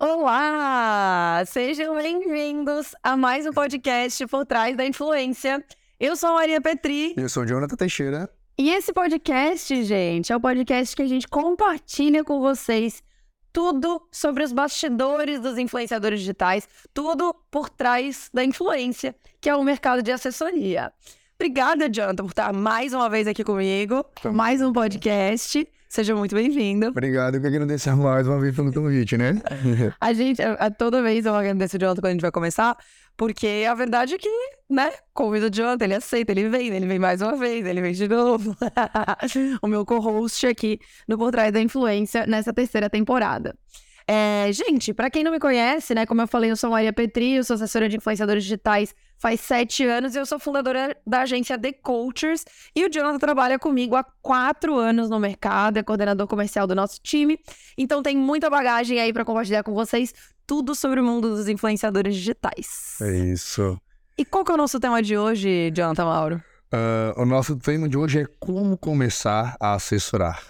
Olá! Sejam bem-vindos a mais um podcast Por Trás da Influência. Eu sou a Maria Petri. Eu sou o Jonathan Teixeira. E esse podcast, gente, é o podcast que a gente compartilha com vocês tudo sobre os bastidores dos influenciadores digitais, tudo por trás da influência, que é o mercado de assessoria. Obrigada, Jonathan, por estar mais uma vez aqui comigo, mais um podcast. Seja muito bem-vindo. Obrigado, eu que agradeço mais uma vez pelo convite, né? a gente, a, a, toda vez eu agradeço o Jonathan quando a gente vai começar, porque a verdade é que, né, convido o Jonathan, ele aceita, ele vem, ele vem mais uma vez, ele vem de novo. o meu co-host aqui no Por Trás da Influência nessa terceira temporada. É, gente, para quem não me conhece, né, como eu falei, eu sou Maria Petri, eu sou assessora de influenciadores digitais faz sete anos e eu sou fundadora da agência The Cultures. E o Jonathan trabalha comigo há quatro anos no mercado, é coordenador comercial do nosso time. Então tem muita bagagem aí para compartilhar com vocês, tudo sobre o mundo dos influenciadores digitais. É isso. E qual que é o nosso tema de hoje, Jonathan Mauro? Uh, o nosso tema de hoje é como começar a assessorar.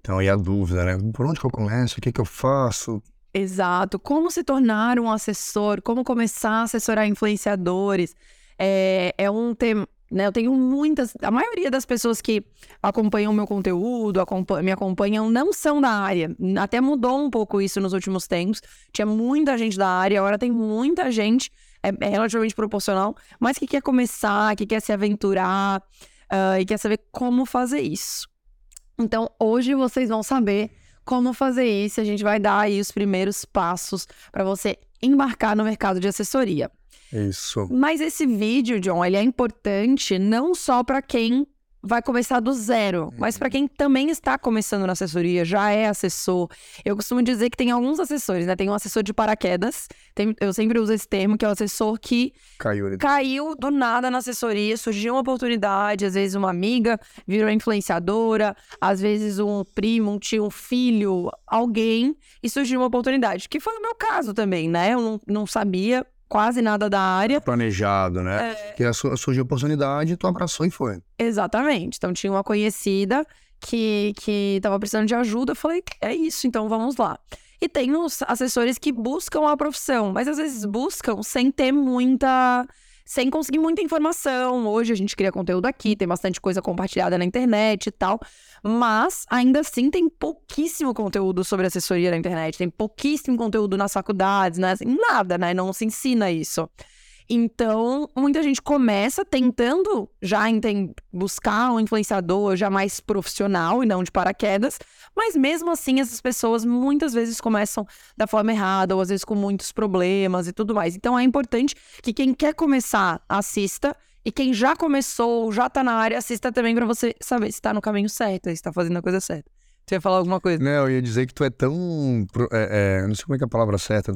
Então aí a dúvida, né? Por onde que eu começo? O que que eu faço? Exato. Como se tornar um assessor? Como começar a assessorar influenciadores? É, é um tema. Né, eu tenho muitas. A maioria das pessoas que acompanham o meu conteúdo, acompanham, me acompanham, não são da área. Até mudou um pouco isso nos últimos tempos. Tinha muita gente da área, agora tem muita gente, é, é relativamente proporcional, mas que quer começar, que quer se aventurar uh, e quer saber como fazer isso. Então, hoje vocês vão saber como fazer isso. A gente vai dar aí os primeiros passos para você embarcar no mercado de assessoria. Isso. Mas esse vídeo, John, ele é importante não só para quem vai começar do zero, uhum. mas para quem também está começando na assessoria, já é assessor. Eu costumo dizer que tem alguns assessores, né? Tem um assessor de paraquedas, tem, eu sempre uso esse termo, que é o assessor que caiu, caiu do nada na assessoria, surgiu uma oportunidade, às vezes uma amiga virou influenciadora, às vezes um primo, um tio, um filho, alguém, e surgiu uma oportunidade, que foi o meu caso também, né? Eu não, não sabia quase nada da área. Planejado, né? É... Que surgiu a oportunidade, tu abraçou e foi. Exatamente. Então tinha uma conhecida que, que tava precisando de ajuda. Eu falei, é isso, então vamos lá. E tem os assessores que buscam a profissão, mas às vezes buscam sem ter muita sem conseguir muita informação. Hoje a gente cria conteúdo aqui, tem bastante coisa compartilhada na internet e tal, mas ainda assim tem pouquíssimo conteúdo sobre assessoria na internet, tem pouquíssimo conteúdo nas faculdades, né? Assim, nada, né? Não se ensina isso. Então, muita gente começa tentando já buscar um influenciador já mais profissional e não de paraquedas, mas mesmo assim essas pessoas muitas vezes começam da forma errada ou às vezes com muitos problemas e tudo mais. Então é importante que quem quer começar assista e quem já começou, já tá na área, assista também para você saber se tá no caminho certo, se tá fazendo a coisa certa. Você ia falar alguma coisa? Não, eu ia dizer que tu é tão. É, é, não sei como é que é a palavra certa.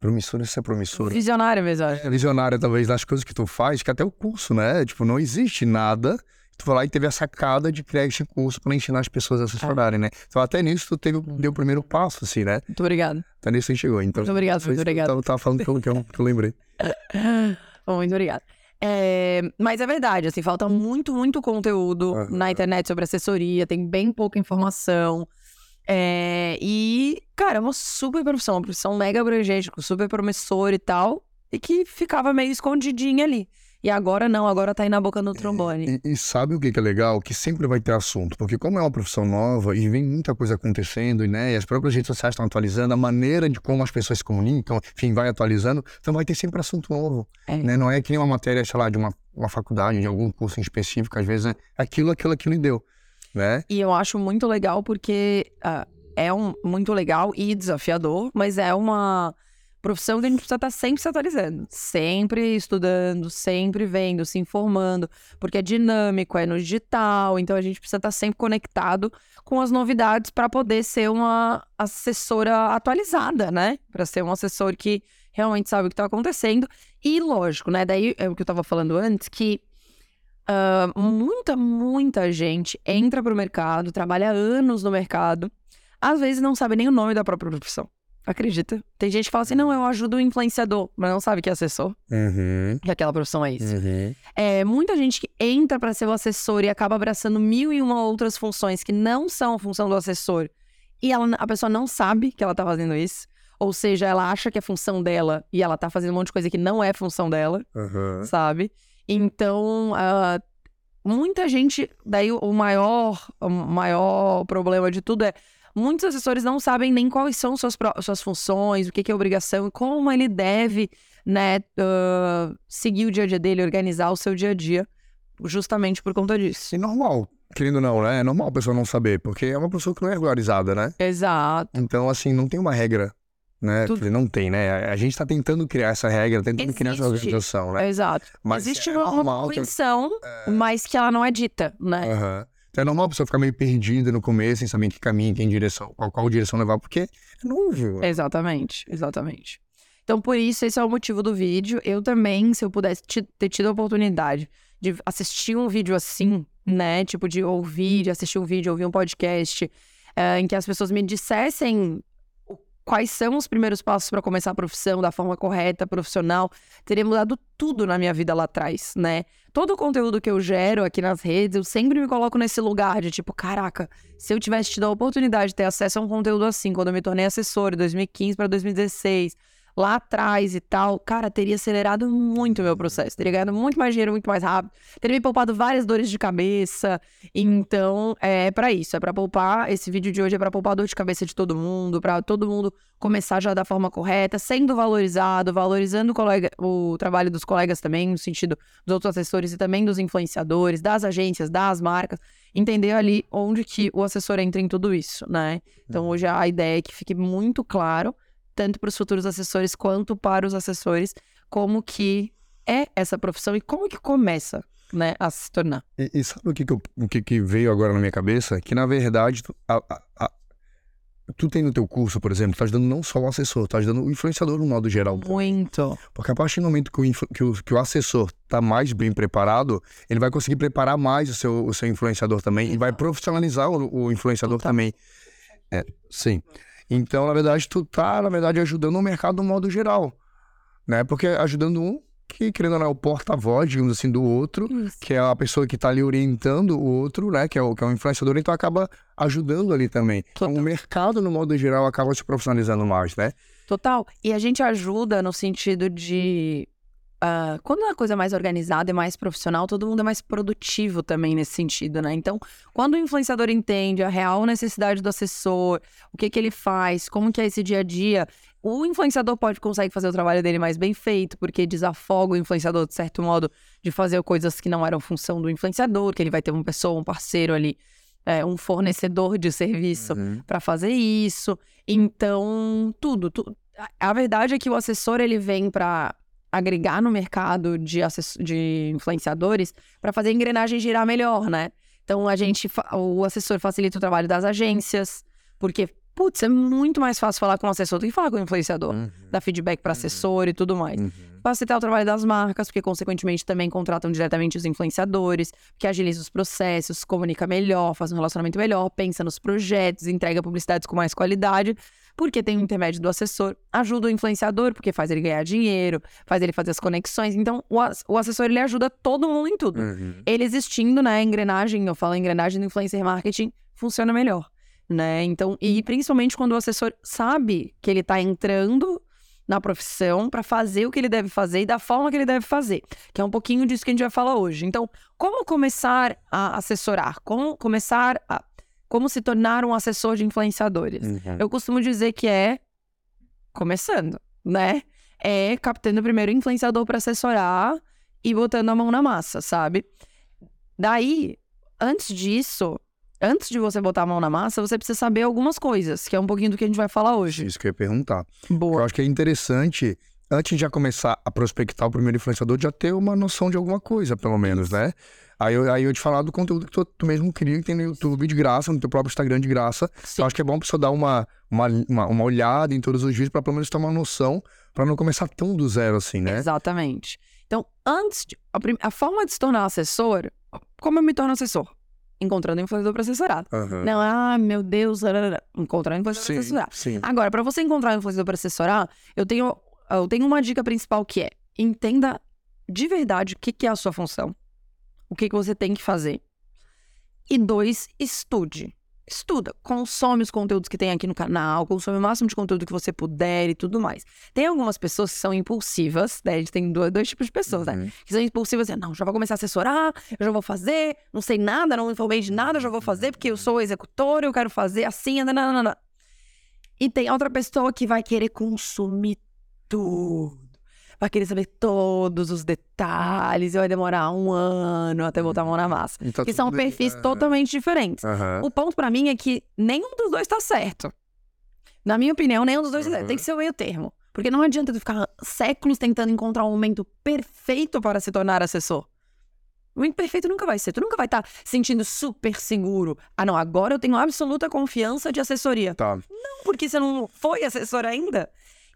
Promissora, isso é promissora. Visionária mesmo, acho. É, visionária, talvez, das coisas que tu faz, que até o curso, né? Tipo, não existe nada. Tu foi lá e teve a sacada de criar esse curso para ensinar as pessoas a assessorarem, é. né? Então, até nisso, tu teve, deu o primeiro passo, assim, né? Muito obrigado. Até nisso a gente chegou. Então, muito obrigado, muito obrigado. Eu tava falando que eu, que eu, que eu lembrei. muito obrigado. É, mas é verdade, assim, falta muito, muito conteúdo uhum. na internet sobre assessoria, tem bem pouca informação. É, e, cara, é uma super profissão, uma profissão mega abrangente, super promissora e tal, e que ficava meio escondidinha ali. E agora não, agora tá aí na boca do trombone. E, e, sabe o que, que é legal? Que sempre vai ter assunto, porque como é uma profissão nova e vem muita coisa acontecendo, né? E as próprias redes sociais estão atualizando, a maneira de como as pessoas se comunicam, enfim, vai atualizando, então vai ter sempre assunto novo. É. Né? Não é que nem uma matéria, sei lá, de uma, uma faculdade, de algum curso em específico, às vezes é aquilo, aquilo, aquilo e deu né? E eu acho muito legal porque uh, é um, muito legal e desafiador, mas é uma profissão que a gente precisa estar tá sempre se atualizando, sempre estudando, sempre vendo, se informando, porque é dinâmico, é no digital, então a gente precisa estar tá sempre conectado com as novidades para poder ser uma assessora atualizada, né? Para ser um assessor que realmente sabe o que está acontecendo. E lógico, né? Daí é o que eu estava falando antes, que Uh, muita, muita gente entra para o mercado, trabalha anos no mercado, às vezes não sabe nem o nome da própria profissão. Acredita? Tem gente que fala assim: não, eu ajudo o influenciador, mas não sabe que é assessor. Uhum. Que aquela profissão é isso. Uhum. É, muita gente que entra para ser o assessor e acaba abraçando mil e uma outras funções que não são a função do assessor. E ela, a pessoa não sabe que ela tá fazendo isso. Ou seja, ela acha que é função dela e ela tá fazendo um monte de coisa que não é função dela, Aham. sabe? Então, ah, muita gente. Daí o maior, o maior problema de tudo é. Muitos assessores não sabem nem quais são suas, suas funções, o que, que é obrigação e como ele deve, né, ah, seguir o dia a dia dele, organizar o seu dia a dia, justamente por conta disso. E normal, querendo ou não, né? É normal a pessoa não saber, porque é uma pessoa que não é regularizada, né? Exato. Então, assim, não tem uma regra, né? Tudo- Não tem, né? A gente tá tentando criar essa regra, tentando criar essa Existe. organização, né? Exato. Mas Existe é uma, normal convenção, mas que ela não é dita, né? Aham. Então é normal a pessoa ficar meio perdida no começo, sem saber que caminho, que direção, qual, qual direção levar, porque é novo. Exatamente, exatamente. Então, por isso, esse é o motivo do vídeo. Eu também, se eu pudesse ter tido a oportunidade de assistir um vídeo assim, né? Tipo, de ouvir, de assistir um vídeo, ouvir um podcast, eh, em que as pessoas me dissessem quais são os primeiros passos para começar a profissão da forma correta, profissional, teria mudado tudo na minha vida lá atrás, né? Todo o conteúdo que eu gero aqui nas redes, eu sempre me coloco nesse lugar de tipo, caraca, se eu tivesse tido a oportunidade de ter acesso a um conteúdo assim, quando eu me tornei assessora, em 2015 para 2016, lá atrás e tal, cara, teria acelerado muito o meu processo. Teria ganhado muito mais dinheiro, muito mais rápido. Teria me poupado várias dores de cabeça. Então, é pra isso. É pra poupar. Esse vídeo de hoje é pra poupar dor de cabeça de todo mundo, pra todo mundo começar já da forma correta, sendo valorizado, valorizando o, colega- o trabalho dos colegas também, no sentido dos outros assessores e também dos influenciadores, das agências, das marcas. Entender ali onde que o assessor entra em tudo isso, né? Então, hoje a ideia é que fique muito claro tanto para os futuros assessores quanto para os assessores, como que é essa profissão e como que começa, né, a se tornar. E, e sabe o, que, que, eu- o que, que veio agora na minha cabeça? Que na verdade, tu, a- a- a- tu tem no teu curso, por exemplo, tu tá ajudando não só o assessor, tu tá ajudando o influenciador no modo geral. Muito. Porque a partir do momento que o, que o, que o assessor tá mais bem preparado, ele vai conseguir preparar mais o seu, o seu influenciador também e vai profissionalizar o, o influenciador Total. também. É, sim. Então, na verdade, tu tá, na verdade, ajudando o mercado no modo geral. Né? Porque ajudando um que, querendo ou não, é o porta-voz, digamos assim, do outro, que é a pessoa que tá ali orientando o outro, né? Que é o, que é o influenciador, então acaba ajudando ali também. Então, o mercado, no modo geral, acaba se profissionalizando mais, né? Total. E a gente ajuda no sentido de. Ah, quando a coisa é mais organizada e mais profissional, todo mundo é mais produtivo também nesse sentido, né? Então, quando o influenciador entende a real necessidade do assessor, o que que ele faz, como que é esse dia a dia, o influenciador pode consegue fazer o trabalho dele mais bem feito, porque desafoga o influenciador, de certo modo, de fazer coisas que não eram função do influenciador, que ele vai ter uma pessoa, um parceiro ali, é, um fornecedor de serviço Uhum. para fazer isso. Então, tudo, tu- a- A verdade é que o assessor ele vem para agregar no mercado de, de influenciadores para fazer a engrenagem girar melhor, né? Então a gente, o assessor facilita o trabalho das agências, porque putz, é muito mais fácil falar com o assessor do que falar com o influenciador, Uhum. dar feedback para assessor e tudo mais Uhum. facilitar o trabalho das marcas, porque consequentemente também contratam diretamente os influenciadores, que agiliza os processos, comunica melhor, faz um relacionamento melhor, pensa nos projetos, entrega publicidades com mais qualidade, porque tem o intermédio do assessor, ajuda o influenciador, porque faz ele ganhar dinheiro, faz ele fazer as conexões. Então, o, o assessor ele ajuda todo mundo em tudo. Uhum. Ele existindo, né, a engrenagem, eu falo a engrenagem do influencer marketing, funciona melhor, né? Então, e principalmente quando o assessor sabe que ele tá entrando na profissão para fazer o que ele deve fazer e da forma que ele deve fazer, que é um pouquinho disso que a gente vai falar hoje. Então, como começar a assessorar? Como começar a como se tornar um assessor de influenciadores? Uhum. Eu costumo dizer que é começando, né? É captando primeiro o influenciador para assessorar e botando a mão na massa, sabe? Daí, antes disso, antes de você botar a mão na massa, você precisa saber algumas coisas, que é um pouquinho do que a gente vai falar hoje. Isso que eu ia perguntar. Eu Boa. acho que é interessante, antes de já começar a prospectar o primeiro influenciador, já ter uma noção de alguma coisa, pelo menos, né? Aí eu, aí eu te falar do conteúdo que tu, tu mesmo cria, que tem no YouTube de graça, no teu próprio Instagram de graça. Sim. Eu acho que é bom a pessoa dar uma, uma, uma, uma olhada em todos os vídeos pra pelo menos ter uma noção, pra não começar tão do zero assim, né? Exatamente. Então, antes de. A, prim- a forma de se tornar assessor, como eu me torno assessor? Encontrando influenciador para assessorar. Aham. Não, ah, meu Deus, encontrando influenciador para assessorar. sim. Agora, para você encontrar um influenciador para assessorar, eu tenho, eu tenho uma dica principal que é: entenda de verdade o que, que é a sua função, o que, que você tem que fazer. E dois, estude. estuda, consome os conteúdos que tem aqui no canal, consome o máximo de conteúdo que você puder e tudo mais. Tem algumas pessoas que são impulsivas, né? A gente tem dois, dois tipos de pessoas, né? Uhum. Que são impulsivas, assim, não, já vou começar a assessorar, eu já vou fazer, não sei nada, não informei de nada, já vou fazer, porque eu sou executor, eu quero fazer assim, nananana. E tem outra pessoa que vai querer consumir tudo. Vai querer saber todos os detalhes e vai demorar um ano até botar a mão na massa. Então, Que são perfis totalmente diferentes. Aham. O ponto pra mim é que nenhum dos dois tá certo. Na minha opinião, nenhum dos dois tá certo. Uhum. Tem que ser o meio termo. Porque não adianta tu ficar séculos tentando encontrar um momento perfeito para se tornar assessor. O momento perfeito nunca vai ser. Tu nunca vai estar sentindo super seguro. Ah, não, agora eu tenho absoluta confiança de assessoria. Tá. Não, porque você não foi assessor ainda.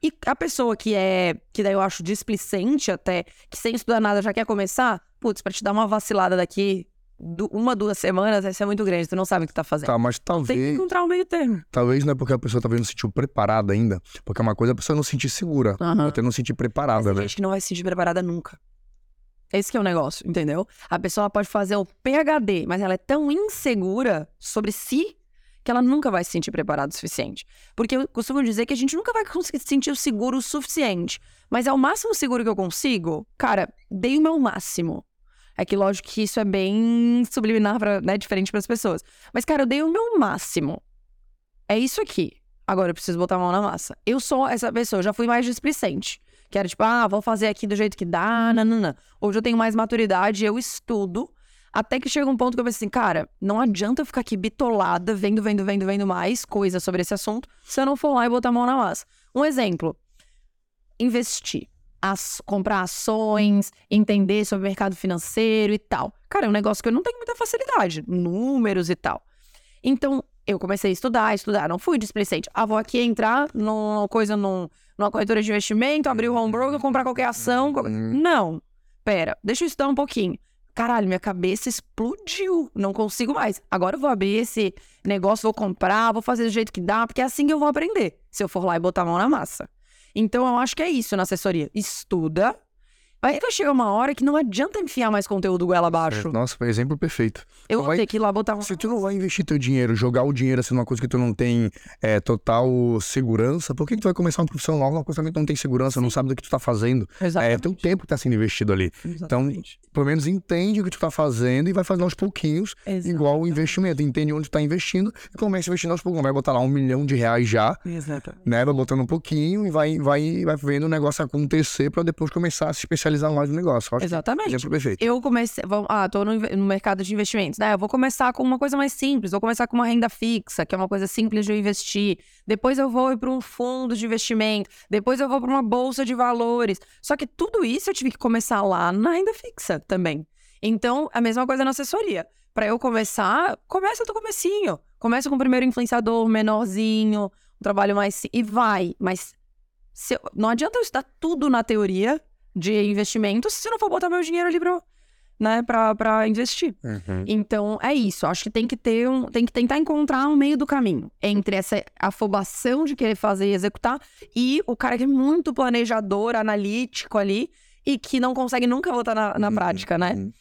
E a pessoa que é, que daí eu acho displicente até, que sem estudar nada já quer começar, putz, pra te dar uma vacilada daqui, du- uma, duas semanas, vai ser muito grande, tu não sabe o que tá fazendo. Tá, mas Tem que talvez. encontrar um meio termo. Talvez não é porque a pessoa talvez não se sentiu preparada ainda. Porque é uma coisa a pessoa não se sentir segura. Aham. Até não se sentir Mas preparada, tem né? gente que não vai se sentir preparada nunca. Esse que é o negócio, entendeu? A pessoa pode fazer o PhD, mas ela é tão insegura sobre si que ela nunca vai se sentir preparada o suficiente. Porque eu costumo dizer que a gente nunca vai conseguir se sentir seguro o suficiente. Mas é o máximo seguro que eu consigo? Cara, dei o meu máximo. É que lógico que isso é bem subliminar, pra, né, diferente para as pessoas. Mas, cara, eu dei o meu máximo. É isso aqui. Agora eu preciso botar a mão na massa. Eu sou essa pessoa, eu já fui mais displicente. Que era tipo, ah, vou fazer aqui do jeito que dá, nanana. Hoje eu tenho mais maturidade, eu estudo. Até que chega um ponto que eu penso assim, cara, não adianta eu ficar aqui bitolada, vendo, vendo, vendo, vendo mais coisa sobre esse assunto, se eu não for lá e botar a mão na massa. Um exemplo, investir. As, comprar ações, entender sobre o mercado financeiro e tal. Cara, é um negócio que eu não tenho muita facilidade, números e tal. Então, eu comecei a estudar, estudar, não fui displicente. Ah, vou aqui entrar numa coisa, num, numa corretora de investimento, abrir o home broker, comprar qualquer ação. Uhum. Não. Pera, deixa eu estudar um pouquinho. Caralho, minha cabeça explodiu. Não consigo mais. Agora eu vou abrir esse negócio, vou comprar, vou fazer do jeito que dá, porque é assim que eu vou aprender. Se eu for lá e botar a mão na massa. Então eu acho que é isso na assessoria. Estuda. Aí vai chegar uma hora que não adianta enfiar mais conteúdo goela abaixo. Nossa, foi exemplo perfeito. Eu vou vai- ter que ir lá botar uma. Se tu não vai investir teu dinheiro, jogar o dinheiro assim numa coisa que tu não tem é, total segurança, por que, que tu vai começar uma profissão nova, uma coisa que tu não tem segurança, não sabe do que tu tá fazendo? É Exatamente. teu tempo que tá sendo investido ali. Então, Exatamente. pelo menos entende o que tu tá fazendo e vai fazendo aos pouquinhos, igual o investimento. Entende onde tu tá investindo e começa investindo aos poucos. Não vai botar lá um milhão de reais já, Exatamente. né? Vai botando um pouquinho e vai, vai, vai vendo o negócio acontecer pra depois começar a se especializar mais no negócio. Acho que Exatamente. Exemplo perfeito. Eu comecei. vamos- Ah, tô no, no mercado de investimentos, né? Eu vou começar com uma coisa mais simples. Vou começar com uma renda fixa, que é uma coisa simples de eu investir. Depois eu vou para um fundo de investimento. Depois eu vou para uma bolsa de valores. Só que tudo isso eu tive que começar lá na renda fixa também. Então, a mesma coisa na assessoria. Para eu começar, começa do comecinho. Começa com o primeiro influenciador menorzinho, um trabalho mais. E vai. Mas eu- não adianta eu estudar tudo na teoria de investimentos se eu não for botar meu dinheiro ali pra, né, pra, pra investir. Uhum. Então, é isso. Acho que tem que ter um. Tem que tentar encontrar um meio do caminho entre essa afobação de querer fazer e executar e o cara que é muito planejador, analítico ali e que não consegue nunca botar na, na Uhum, prática, né? uhum.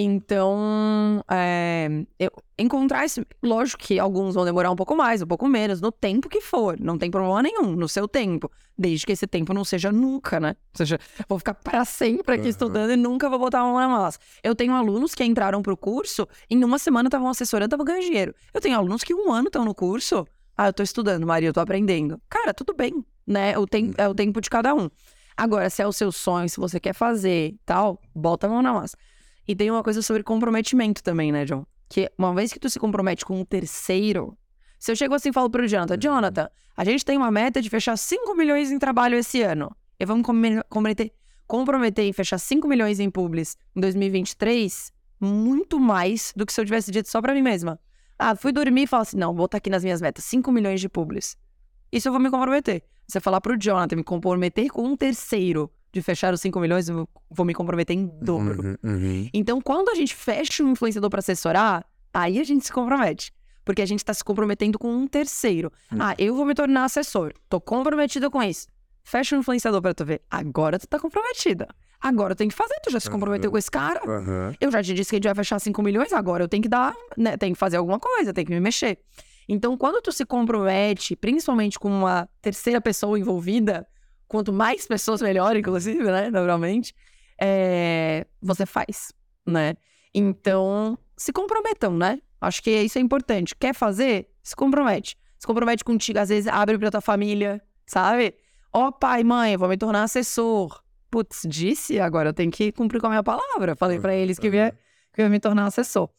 Então, é, eu- encontrar esse. Lógico que alguns vão demorar um pouco mais, um pouco menos, no tempo que for. Não tem problema nenhum, no seu tempo. Desde que esse tempo não seja nunca, né? Ou seja, vou ficar para sempre aqui Aham. estudando e nunca vou botar a mão na massa. Eu tenho alunos que entraram pro curso, em uma semana estavam assessorando, estavam ganhando dinheiro. Eu tenho alunos que um ano estão no curso. Ah, eu tô estudando, Maria, eu tô aprendendo. Cara, tudo bem, né? O tem, é o tempo de cada um. Agora, se é o seu sonho, se você quer fazer e tal, bota a mão na massa. E tem uma coisa sobre comprometimento também, né, John? Que uma vez que tu se compromete com um terceiro, se eu chego assim e falo pro Jonathan, Jonathan, a gente tem uma meta de fechar 5 milhões em trabalho esse ano. E vamos comprometer, comprometer em fechar 5 milhões em publis em 2023, muito mais do que se eu tivesse dito só pra mim mesma. Ah, fui dormir e falo assim, não, vou botar aqui nas minhas metas 5 milhões de publis. Isso eu vou me comprometer. Você falar pro Jonathan, me comprometer com um terceiro de fechar os 5 milhões, eu vou me comprometer em dobro. Uhum, uhum. Então, quando a gente fecha um influenciador para assessorar, aí a gente se compromete. Porque a gente tá se comprometendo com um terceiro. Hum. Ah, eu vou me tornar assessor. Tô comprometida com isso. Fecha um influenciador pra tu ver. Agora tu tá comprometida. Agora eu tenho que fazer. Tu já se comprometeu Aham. com esse cara. Eu já te disse que a gente vai fechar 5 milhões, agora eu tenho que dar, né? Tenho que fazer alguma coisa, tenho que me mexer. Então, quando tu se compromete, principalmente com uma terceira pessoa envolvida, quanto mais pessoas, melhor, inclusive, né? Naturalmente, é, você faz, né? Então, se comprometam, né? Acho que isso é importante. Quer fazer? Se compromete. Se compromete contigo, às vezes abre pra tua família, sabe? Ó, oh, pai, mãe, eu vou me tornar assessor. Putz, disse, agora eu tenho que cumprir com a minha palavra. Falei para eles que eu, ia, que eu ia me tornar assessor.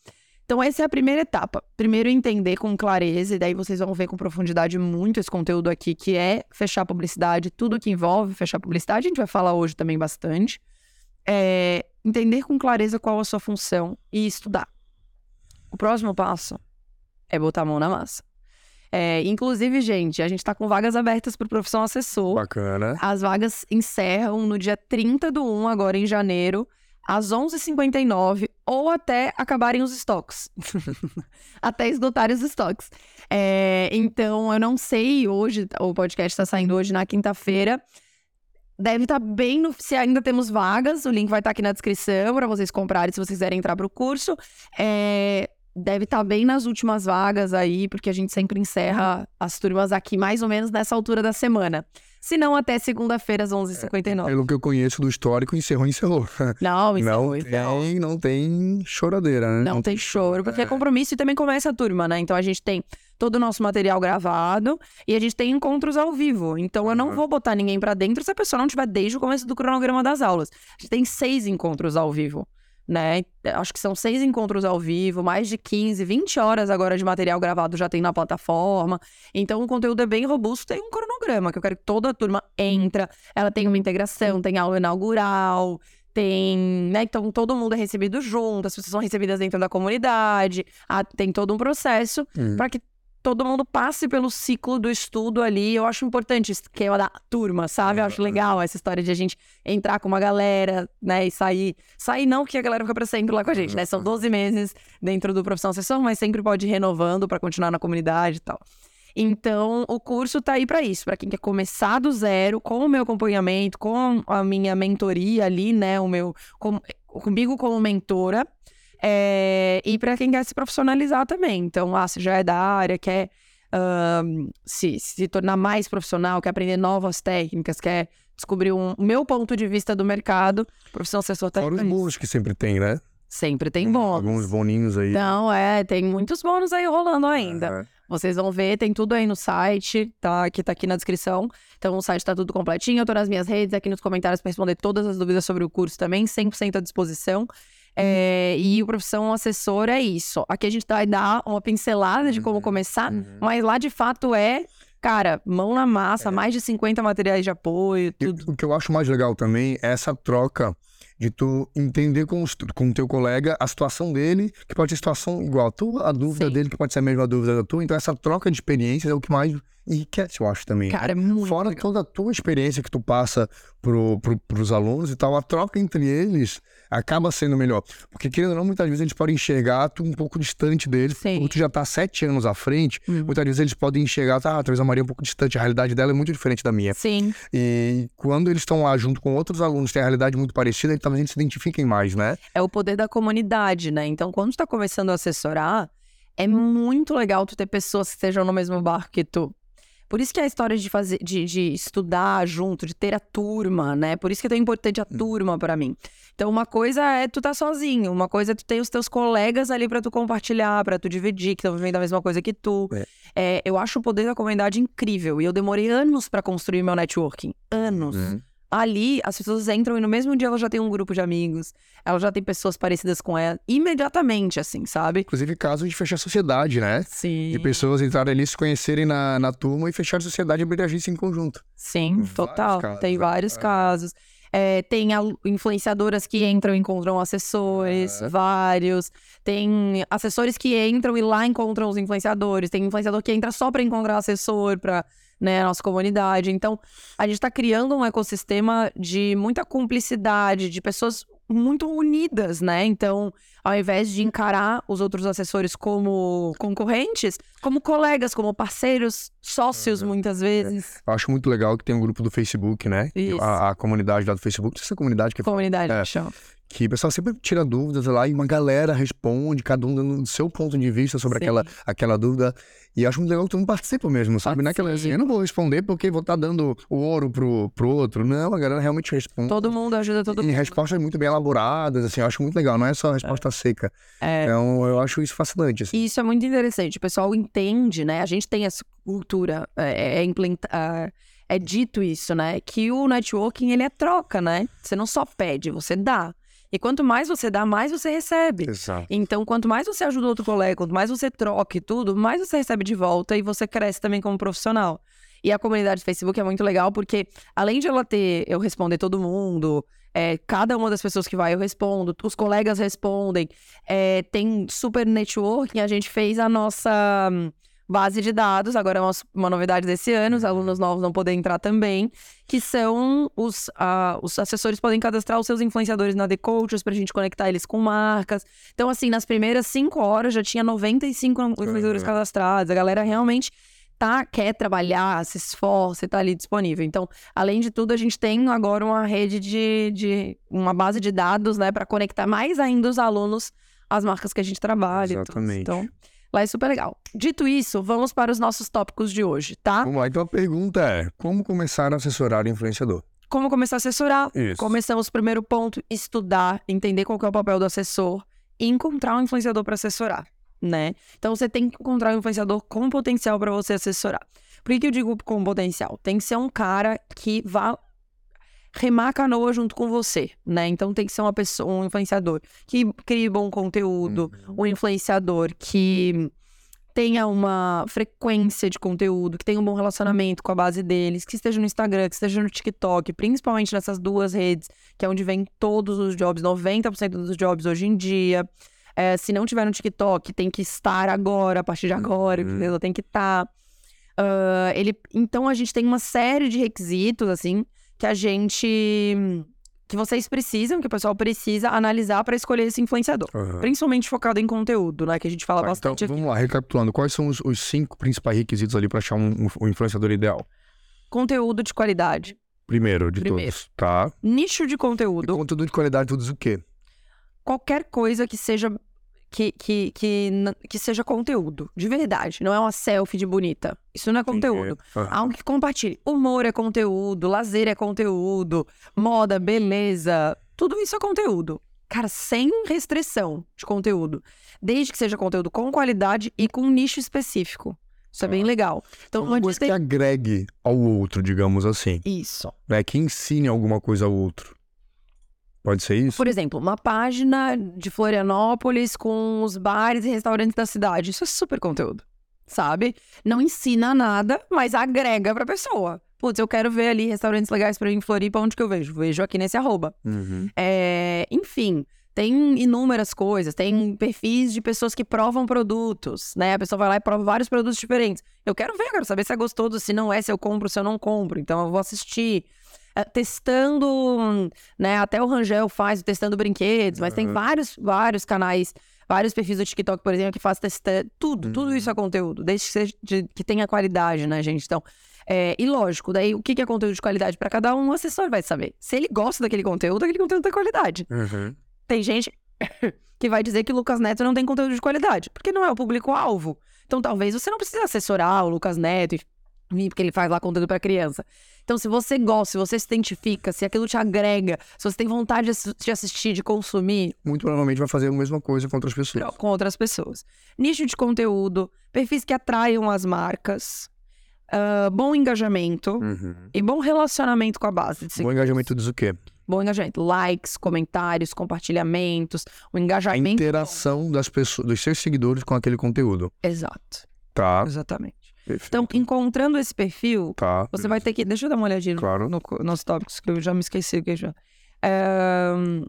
Então, essa é a primeira etapa. Primeiro, entender com clareza, e daí vocês vão ver com profundidade muito esse conteúdo aqui, que é fechar publicidade, tudo que envolve fechar publicidade. A gente vai falar hoje também bastante. É entender com clareza qual a sua função e estudar. O próximo passo é botar a mão na massa. É, inclusive, gente, a gente tá com vagas abertas para profissão assessor. Bacana. As vagas encerram no dia 30 do 1, agora em janeiro, às 11h59, ou até acabarem os estoques. até esgotarem os estoques. É, então, eu não sei hoje, o podcast está saindo hoje na quinta-feira. Deve estar tá bem no. Se ainda temos vagas, o link vai estar tá aqui na descrição para vocês comprarem se vocês quiserem entrar para o curso. É, deve estar tá bem nas últimas vagas aí, porque a gente sempre encerra as turmas aqui mais ou menos nessa altura da semana. Se não, até segunda-feira às 11h59. É, pelo que eu conheço do histórico, encerrou, encerrou. Não, encerrou, não encerrou. Tem, não tem choradeira, né? Não, não tem choro, porque é. é compromisso e também começa a turma, né? Então a gente tem todo o nosso material gravado e a gente tem encontros ao vivo. Então eu não vou botar ninguém para dentro se a pessoa não tiver desde o começo do cronograma das aulas. A gente tem seis encontros ao vivo né? Acho que são seis encontros ao vivo, mais de 15, 20 horas agora de material gravado já tem na plataforma. Então o conteúdo é bem robusto, tem um cronograma, que eu quero que toda a turma entra, ela tem uma integração, tem aula inaugural, tem, né? Então todo mundo é recebido junto, as pessoas são recebidas dentro da comunidade, tem todo um processo hum. para que todo mundo passe pelo ciclo do estudo ali. Eu acho importante esse esquema da turma, sabe? Eu acho legal essa história de a gente entrar com uma galera, né, e sair. Sair não, porque a galera fica pra sempre lá com a gente, né? São 12 meses dentro do profissão assessor, mas sempre pode ir renovando para continuar na comunidade e tal. Então, o curso tá aí para isso, para quem quer começar do zero, com o meu acompanhamento, com a minha mentoria ali, né, o meu com, comigo como mentora, é, e para quem quer se profissionalizar também. Então, ah, se já é da área, quer um, se, se tornar mais profissional, quer aprender novas técnicas, quer descobrir um, o meu ponto de vista do mercado, profissão assessor técnico. Fora os bônus que sempre tem, né? Sempre tem bônus. Alguns boninhos aí. Não, é, tem muitos bônus aí rolando ainda. Vocês vão ver, tem tudo aí no site, tá? Que tá aqui na descrição. Então o site tá tudo completinho. Eu tô nas minhas redes, aqui nos comentários para responder todas as dúvidas sobre o curso também, 100% à disposição. É, e o profissão assessor é isso. Aqui a gente vai dar uma pincelada de como uhum, começar, uhum. mas lá de fato é cara, mão na massa, é. mais de 50 materiais de apoio, tudo. E, o que eu acho mais legal também é essa troca de tu entender com, com o teu colega a situação dele, que pode ser situação igual a tua, a dúvida Sim. dele, que pode ser a mesma dúvida da tua. Então, essa troca de experiências é o que mais enriquece, eu acho também. Cara, é muito Fora legal. toda a tua experiência que tu passa pro, pro, pros alunos e tal, a troca entre eles acaba sendo melhor. Porque, querendo ou não, muitas vezes eles podem enxergar tu um pouco distante deles, Sim. tu já tá sete anos à frente, uhum. muitas vezes eles podem enxergar, tá, talvez a Maria é um pouco distante, a realidade dela é muito diferente da minha. Sim. E quando eles estão lá junto com outros alunos, tem a realidade muito parecida, então talvez eles se identifiquem mais, né? É o poder da comunidade, né? Então, quando tu tá começando a assessorar, é muito legal tu ter pessoas que estejam no mesmo barco que tu. Por isso que é a história de fazer, de, de estudar junto, de ter a turma, né? Por isso que é tão importante a hum. turma para mim. Então, uma coisa é tu tá sozinho, uma coisa é tu ter os teus colegas ali para tu compartilhar, para tu dividir, que estão vivendo a mesma coisa que tu. É. É, eu acho o poder da comunidade incrível e eu demorei anos para construir meu networking, anos. Uhum ali as pessoas entram e no mesmo dia ela já tem um grupo de amigos, ela já tem pessoas parecidas com ela, imediatamente, assim, sabe? Inclusive casos de fechar sociedade, né? Sim. De pessoas entrarem ali, se conhecerem na, na turma e fechar sociedade e abrir agência em conjunto. Sim, total. Tem vários é. casos. É, tem influenciadoras que entram e encontram assessores, é. vários. Tem assessores que entram e lá encontram os influenciadores. Tem influenciador que entra só para encontrar assessor, para né, a nossa comunidade. Então, a gente está criando um ecossistema de muita cumplicidade, de pessoas muito unidas, né? Então, ao invés de encarar os outros assessores como concorrentes, Como colegas, como parceiros, sócios, muitas vezes. Eu acho muito legal que tem um grupo do Facebook, né? Isso. A, a comunidade lá do Facebook. Essa comunidade que Comunidade É. chama. Que o pessoal sempre tira dúvidas lá e uma galera responde, cada um dando o seu ponto de vista sobre Sim. aquela, aquela dúvida. E eu acho muito legal que todo mundo participa mesmo, sabe? Não é aquela assim, eu não vou responder porque vou estar dando o ouro pro, pro outro. Não, a galera realmente responde. Todo mundo ajuda todo E mundo. respostas muito bem elaboradas, assim, eu acho muito legal, não é só resposta seca. É. Então, eu acho isso fascinante, assim. E isso é muito interessante. O pessoal entende, né? A gente tem essa cultura, é, é, implanta- ah, é dito isso, né? Que o networking, ele é troca, né? Você não só pede, você dá. E quanto mais você dá, mais você recebe. Exato. Então, quanto mais você ajuda outro colega, quanto mais você troca e tudo, mais você recebe de volta e você cresce também como profissional. E a comunidade do Facebook é muito legal porque, além de ela ter, eu responder todo mundo, é, cada uma das pessoas que vai eu respondo, os colegas respondem, é, tem super networking, a gente fez a nossa base de dados, agora é uma, uma novidade desse ano, os alunos novos não podem entrar também, que são os, ah, os assessores podem cadastrar os seus influenciadores na The Coaches pra gente conectar eles com marcas. Então, assim, nas primeiras cinco horas já tinha 95 influenciadores Uhum. cadastrados, a galera realmente tá, quer trabalhar, se esforça e tá ali disponível. Então, além de tudo, a gente tem agora uma rede de, de uma base de dados, né, para conectar mais ainda os alunos às marcas que a gente trabalha. Exatamente. Então, lá é super legal. Dito isso, vamos para os nossos tópicos de hoje, tá? Vamos lá, então a pergunta é, como começar a assessorar o influenciador? Como começar a assessorar? Isso. Começamos, primeiro ponto, estudar, entender qual que é o papel do assessor e encontrar um influenciador para assessorar, né? Então você tem que encontrar um influenciador com potencial para você assessorar. Por que, que eu digo com potencial? Tem que ser um cara que vá remar a canoa junto com você, né? Então tem que ser uma pessoa, um influenciador que crie bom conteúdo, um influenciador que tenha uma frequência de conteúdo, que tenha um bom relacionamento com a base deles, que esteja no Instagram, que esteja no TikTok, principalmente nessas duas redes, que é onde vem todos os jobs, 90% dos jobs hoje em dia. É, se não tiver no TikTok, tem que estar agora, a partir de agora, Uhum. Tem que estar. Ah, ele, então a gente tem uma série de requisitos, assim, que a gente. que vocês precisam, que o pessoal precisa analisar para escolher esse influenciador. Aham. Principalmente focado em conteúdo, né? Que a gente fala Tá, então, bastante aqui. vamos lá, recapitulando, quais são os, os cinco principais requisitos ali para achar um, um- influenciador ideal? Conteúdo de qualidade. Primeiro de Primeiro. todos, tá? Nicho de E conteúdo. conteúdo de qualidade, tu diz o quê? Qualquer coisa que seja. Que, que, que, que seja conteúdo, de verdade. Não é uma selfie de bonita. Isso não é conteúdo. Aham. Algo que compartilhe. Humor é conteúdo, lazer é conteúdo, moda, beleza. Tudo isso é conteúdo. Cara, sem restrição de conteúdo. Desde que seja conteúdo com qualidade e com um nicho específico. Isso é bem Tá. legal. Então, Uma coisa que agregue ao outro, digamos assim. Isso. Né? Que ensine alguma coisa ao outro. Pode ser isso? Por exemplo, uma página de Florianópolis com os bares e restaurantes da cidade. Isso é super conteúdo, sabe? Não ensina nada, mas agrega pra pessoa. Putz, eu quero ver ali restaurantes legais pra ir em Floripa, onde que eu vejo? Vejo aqui nesse arroba. Uhum. É, enfim, tem inúmeras coisas. Tem perfis de pessoas que provam produtos, né? A pessoa vai lá e prova vários produtos diferentes. Eu quero ver, quero saber se é gostoso, se não é, se eu compro, se eu não compro. Então eu vou assistir. É, testando, né? Até o Rangel faz testando brinquedos, mas tem Aham. vários, vários canais, vários perfis do TikTok, por exemplo, que faz testando. Tudo, tudo isso é conteúdo, desde que, seja de- que tenha qualidade, né, gente? Então, é, e lógico, daí o que que é conteúdo de qualidade para cada um, o assessor vai saber. Se ele gosta daquele conteúdo, aquele conteúdo tem qualidade. Uhum. Tem gente que vai dizer que o Lucas Neto não tem conteúdo de qualidade, porque não é o público-alvo. Então, talvez você não precise assessorar o Lucas Neto, e- porque ele faz lá conteúdo para criança. Então, se você gosta, se você se identifica, se aquilo te agrega, se você tem vontade de assi- de assistir, de consumir, Muito provavelmente vai fazer a mesma coisa com outras pessoas. com outras pessoas. Nicho de conteúdo, perfis que atraiam as marcas, ah, bom engajamento Uhum. e bom relacionamento com a base. de Bom engajamento diz o quê? Bom engajamento. Likes, comentários, compartilhamentos, o A engajamento. interação das pessoas, dos seus seguidores com aquele conteúdo. Exato. Tá. Exatamente. Perfeito. Então, encontrando esse perfil, tá. você vai ter que. Deixa eu dar uma olhadinha no- Claro. no, nos tópicos, que eu já me esqueci o que já. Ahn,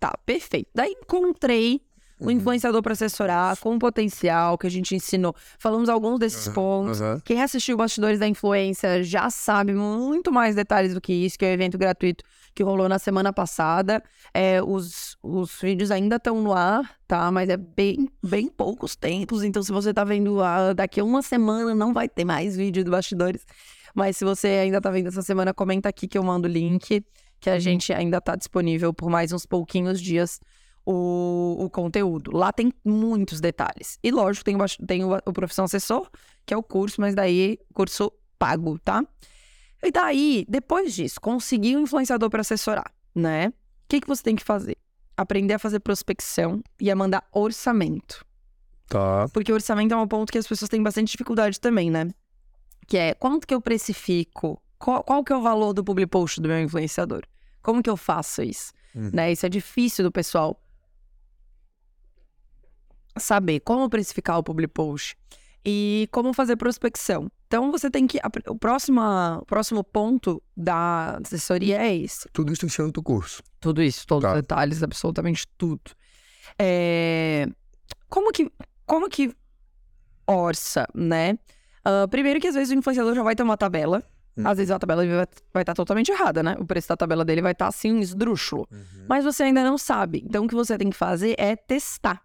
Tá, perfeito. Daí encontrei o influenciador para assessorar, com o potencial que a gente ensinou. Falamos alguns desses pontos. Aham. Quem assistiu Bastidores da Influência já sabe muito mais detalhes do que isso, que é o evento gratuito que rolou na semana passada. É, os, os vídeos ainda estão no ar, tá? Mas é bem, bem poucos tempos. Então, se você tá vendo ah, daqui a uma semana, não vai ter mais vídeo do Bastidores. Mas se você ainda tá vendo essa semana, comenta aqui que eu mando o link, que a gente ainda tá disponível por mais uns pouquinhos dias o, o conteúdo. Lá tem muitos detalhes. E lógico, tem, o, tem o, o Profissão Assessor, que é o curso, mas daí curso pago, tá? E daí, depois disso, conseguir um influenciador para assessorar, né? O que, que você tem que fazer? Aprender a fazer prospecção e a mandar orçamento. Tá. Porque orçamento é um ponto que as pessoas têm bastante dificuldade também, né? Que é quanto que eu precifico? Qual, qual que é o valor do public post do meu influenciador? Como que eu faço isso? Uhum. Né? Isso é difícil do pessoal saber como precificar o public post e como fazer prospecção. Então você tem que. O próximo, o próximo ponto da assessoria é esse. Tudo isso no teu curso. Tudo isso, todos Tá. os detalhes, absolutamente tudo. É, Como que como que orça, né? Ah, primeiro que às vezes o influenciador já vai ter uma tabela. Uhum. Às vezes a tabela vai, estar totalmente errada, né? O preço da tabela dele vai estar assim, esdrúxulo. Mas você ainda não sabe. Então o que você tem que fazer é testar.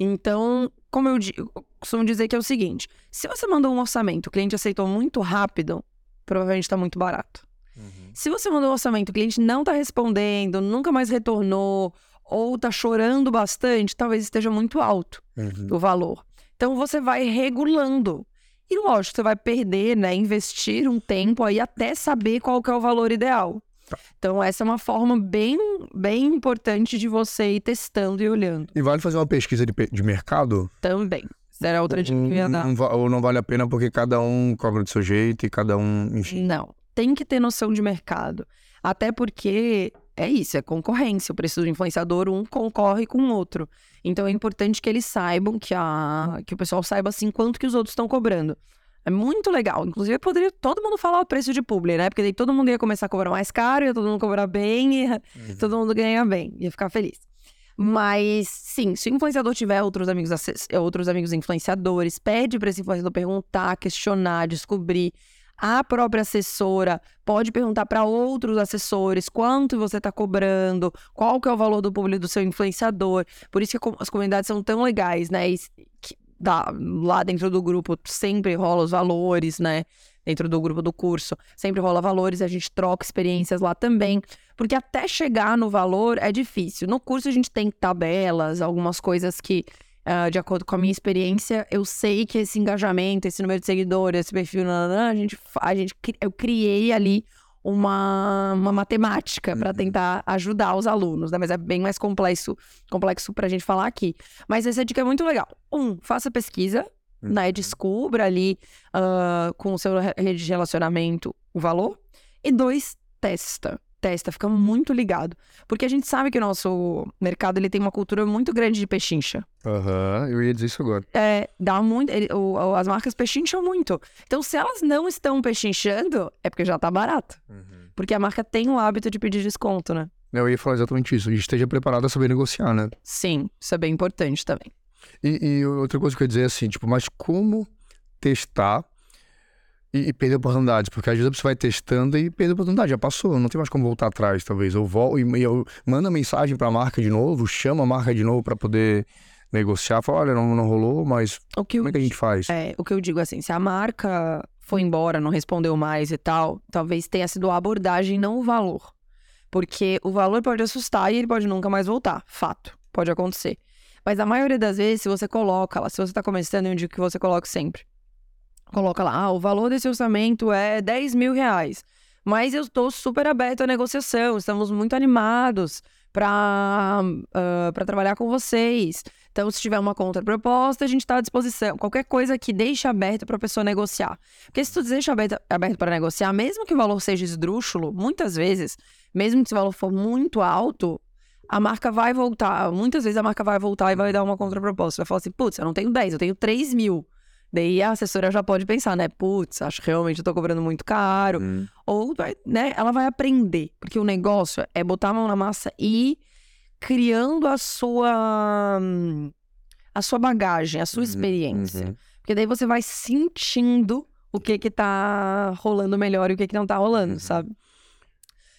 Então, como eu, di- eu costumo dizer que é o seguinte: se você mandou um orçamento, o cliente aceitou muito rápido, provavelmente está muito barato. Se você mandou um orçamento, o cliente não tá respondendo, nunca mais retornou, ou tá chorando bastante, talvez esteja muito alto Uhum. o valor. Então você vai regulando. E lógico, você vai perder, né? Investir um tempo aí até saber qual que é o valor ideal. Então, essa é uma forma bem, bem importante de você ir testando e olhando E vale fazer uma pesquisa de, de mercado? também. Era outra dica que eu ia dar. Não ou não vale a pena porque cada um cobra do seu jeito e cada um, enfim. Não. Tem que ter noção de mercado. Até porque é isso, é concorrência. O preço do influenciador, um concorre com o outro. Então é importante que eles saibam, que, a, que o pessoal saiba assim quanto que os outros estão cobrando. É muito legal. Inclusive, poderia todo mundo falar o preço de publi, né? Porque daí todo mundo ia começar a cobrar mais caro, ia todo mundo cobrar bem, ia todo mundo ganhar bem, ia ficar feliz. Mas, sim, se o influenciador tiver outros amigos, outros amigos influenciadores, pede para esse influenciador perguntar, questionar, descobrir. A própria assessora pode perguntar para outros assessores quanto você está cobrando, qual que é o valor do público do seu influenciador. Por isso que as comunidades são tão legais, né? E que dá- lá dentro do grupo sempre rola os valores, né? Dentro do grupo do curso, sempre rola valores, a gente troca experiências lá também. Porque até chegar no valor é difícil. No curso a gente tem tabelas, algumas coisas que, ah, de acordo com a minha experiência, eu sei que esse engajamento, esse número de seguidores, esse perfil, nananã, a gente, a gente, eu criei ali uma, uma matemática para tentar ajudar os alunos, né? Mas é bem mais complexo, complexo para a gente falar aqui. Mas essa dica é muito legal. Um, faça pesquisa, né? Descubra ali ah, com o seu re- rede de relacionamento o valor. E dois, testa. Testa, fica muito ligado. Porque a gente sabe que o nosso mercado ele tem uma cultura muito grande de pechincha. Aham, eu ia dizer isso agora. É, dá muito. ele- o- as marcas pechincham muito. Então, se elas não estão pechinchando, é porque já tá barato. Porque a marca tem o hábito de pedir desconto, né? Eu ia falar exatamente isso. A gente esteja preparado a saber negociar, né? Sim, isso é bem importante também. E, e outra coisa que eu ia dizer é assim, tipo, mas como testar e, e perder oportunidades? Porque às vezes você vai testando e perde a oportunidade, já passou, não tem mais como voltar atrás, talvez. Eu volto e eu manda mensagem pra marca de novo, chama a marca de novo pra poder negociar, fala, olha, não, não rolou, mas O que, como eu, é que a gente faz? é, o que eu digo assim, se a marca foi embora, não respondeu mais e tal, talvez tenha sido a abordagem, não o valor. Porque o valor pode assustar e ele pode nunca mais voltar. Fato. Pode acontecer. Mas a maioria das vezes, se você coloca lá, se você tá começando, eu digo que você coloque sempre. Coloca lá, ah, o valor desse orçamento é 10 mil reais. Mas eu estou super aberto à negociação, estamos muito animados para para trabalhar com vocês. Então, se tiver uma contraproposta, a gente está à disposição. Qualquer coisa que deixe aberto para a pessoa negociar. Porque se tu deixa aberto, aberto para negociar, mesmo que o valor seja esdrúxulo, muitas vezes, mesmo que esse valor for muito alto, a marca vai voltar. Muitas vezes a marca vai voltar e vai dar uma contraproposta. Vai falar assim, putz, eu não tenho 10, eu tenho 3 mil. Daí a assessora já pode pensar, né? Putz, acho que realmente eu tô cobrando muito caro. Hum. Ou, vai, né, ela vai aprender. Porque o negócio é botar a mão na massa e criando a sua a sua bagagem, a sua Uhum, experiência. uhum. Porque daí você vai sentindo o que que tá rolando melhor e o que que não tá rolando, Uhum. sabe?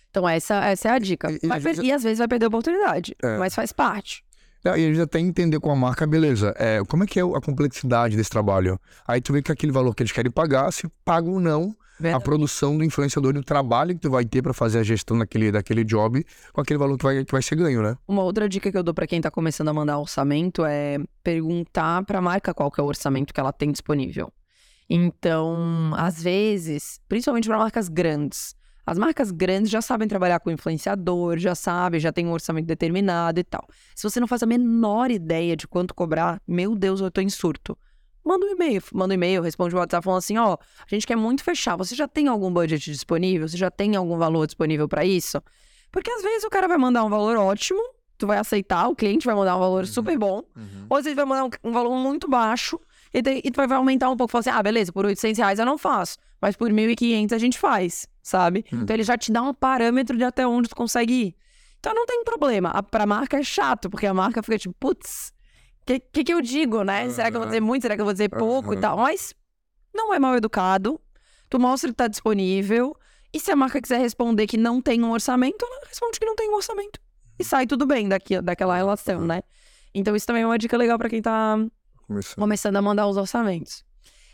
Então essa, essa é a dica. E- e e às vezes vai perder a oportunidade, É. mas faz parte. Não, e eles até entender com a marca, beleza. É, como é que é a complexidade desse trabalho? Aí tu vê que aquele valor que eles querem pagar, se paga ou não a Verdade. produção do influenciador e o trabalho que tu vai ter pra fazer a gestão daquele, daquele job com aquele valor que vai, que vai ser ganho, né? Uma outra dica que eu dou pra quem tá começando a mandar orçamento é perguntar pra marca qual que é o orçamento que ela tem disponível. Então, às vezes, principalmente para marcas grandes, as marcas grandes já sabem trabalhar com influenciador, já sabem, já tem um orçamento determinado e tal. Se você não faz a menor ideia de quanto cobrar, meu Deus, eu tô em surto. Manda um e-mail, manda um e-mail, responde o WhatsApp falando assim, ó, a gente quer muito fechar, você já tem algum budget disponível? Você já tem algum valor disponível pra isso? Porque às vezes o cara vai mandar um valor ótimo, tu vai aceitar, o cliente vai mandar um valor super bom, ou às vezes vai mandar um, um valor muito baixo, e, daí- e tu vai aumentar um pouco, falar assim, ah, beleza, por 800 reais eu não faço, mas por 1.500 a gente faz, sabe? Hum. Então ele já te dá um parâmetro de até onde tu consegue ir. Então não tem problema, a, pra marca é chato, porque a marca fica tipo, putz, o que, que que eu digo, né? Será que eu vou dizer muito, será que eu vou dizer pouco e tal? Mas não é mal educado, tu mostra que tá disponível, e se a marca quiser responder que não tem um orçamento, ela responde que não tem um orçamento. E sai tudo bem daqui, daquela relação, né? Então isso também é uma dica legal pra quem tá Começando. começando a mandar os orçamentos.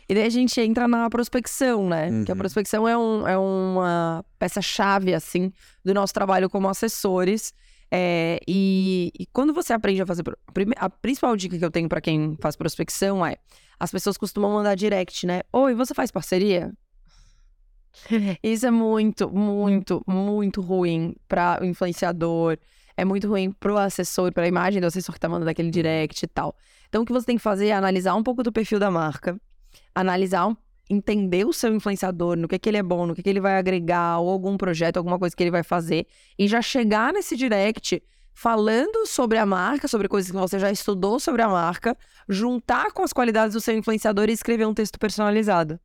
E daí a gente entra na prospecção, né? Que a Uhum. prospecção é, um, é uma peça-chave, assim, do nosso trabalho como assessores. É, e, e quando você aprende a fazer. a prime- A principal dica que eu tenho pra quem faz prospecção é: as pessoas costumam mandar direct, né? Oi, você faz parceria? Isso é muito, muito, muito ruim para o influenciador. É muito ruim pro assessor, pra imagem do assessor que tá mandando aquele direct e tal. Então, o que você tem que fazer é analisar um pouco do perfil da marca, analisar, entender o seu influenciador, no que, que ele é bom, no que, que ele vai agregar, ou algum projeto, alguma coisa que ele vai fazer, e já chegar nesse direct falando sobre a marca, sobre coisas que você já estudou sobre a marca, juntar com as qualidades do seu influenciador e escrever um texto personalizado.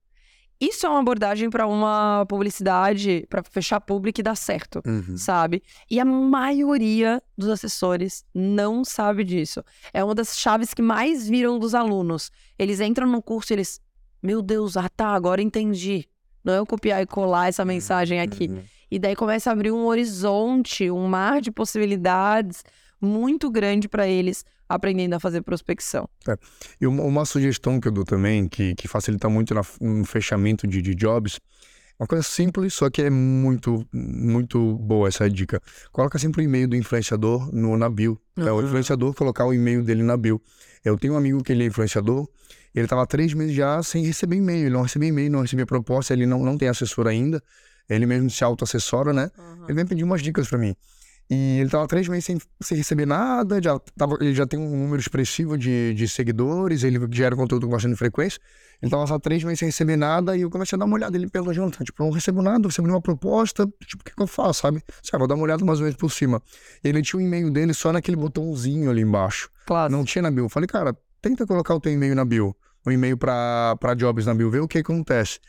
Isso é uma abordagem para uma publicidade, para fechar público e dar certo Uhum. sabe? E a maioria dos assessores não sabe disso. É uma das chaves que mais viram dos alunos. Eles entram no curso e eles, meu Deus, ah tá, agora entendi. Não é eu copiar e colar essa mensagem aqui. Uhum. E daí começa a abrir um horizonte, um mar de possibilidades muito grande para eles aprendendo a fazer prospecção. E uma, uma sugestão que eu dou também, que, que facilita muito na- no fechamento de, de jobs, uma coisa simples, só que é muito, muito boa essa dica. Coloca sempre o e-mail do influenciador no, na bio. É o Uhum. influenciador colocar o e-mail dele na bio. Eu tenho um amigo que ele é influenciador, ele estava três meses já sem receber e-mail, ele não recebia e-mail, não recebia proposta, ele não, não tem assessor ainda, ele mesmo se auto-assessora, né? Ele vem pedir umas dicas pra mim. E ele tava três meses sem, sem receber nada, já tava, ele já tem um número expressivo de, de seguidores, ele gera conteúdo com bastante frequência. Ele tava só três meses sem receber nada e eu comecei a dar uma olhada. Ele perguntou, Jonathan, tipo, não recebo nada, não recebo nenhuma proposta, tipo, o que, que eu faço, sabe? Assim, ah, vou dar uma olhada mais ou menos por cima. Ele tinha o e-mail dele só naquele botãozinho ali embaixo. Claro. Não tinha na bio. Eu falei, cara, tenta colocar o teu e-mail na bio, um e-mail pra, pra jobs na bio, ver o que acontece.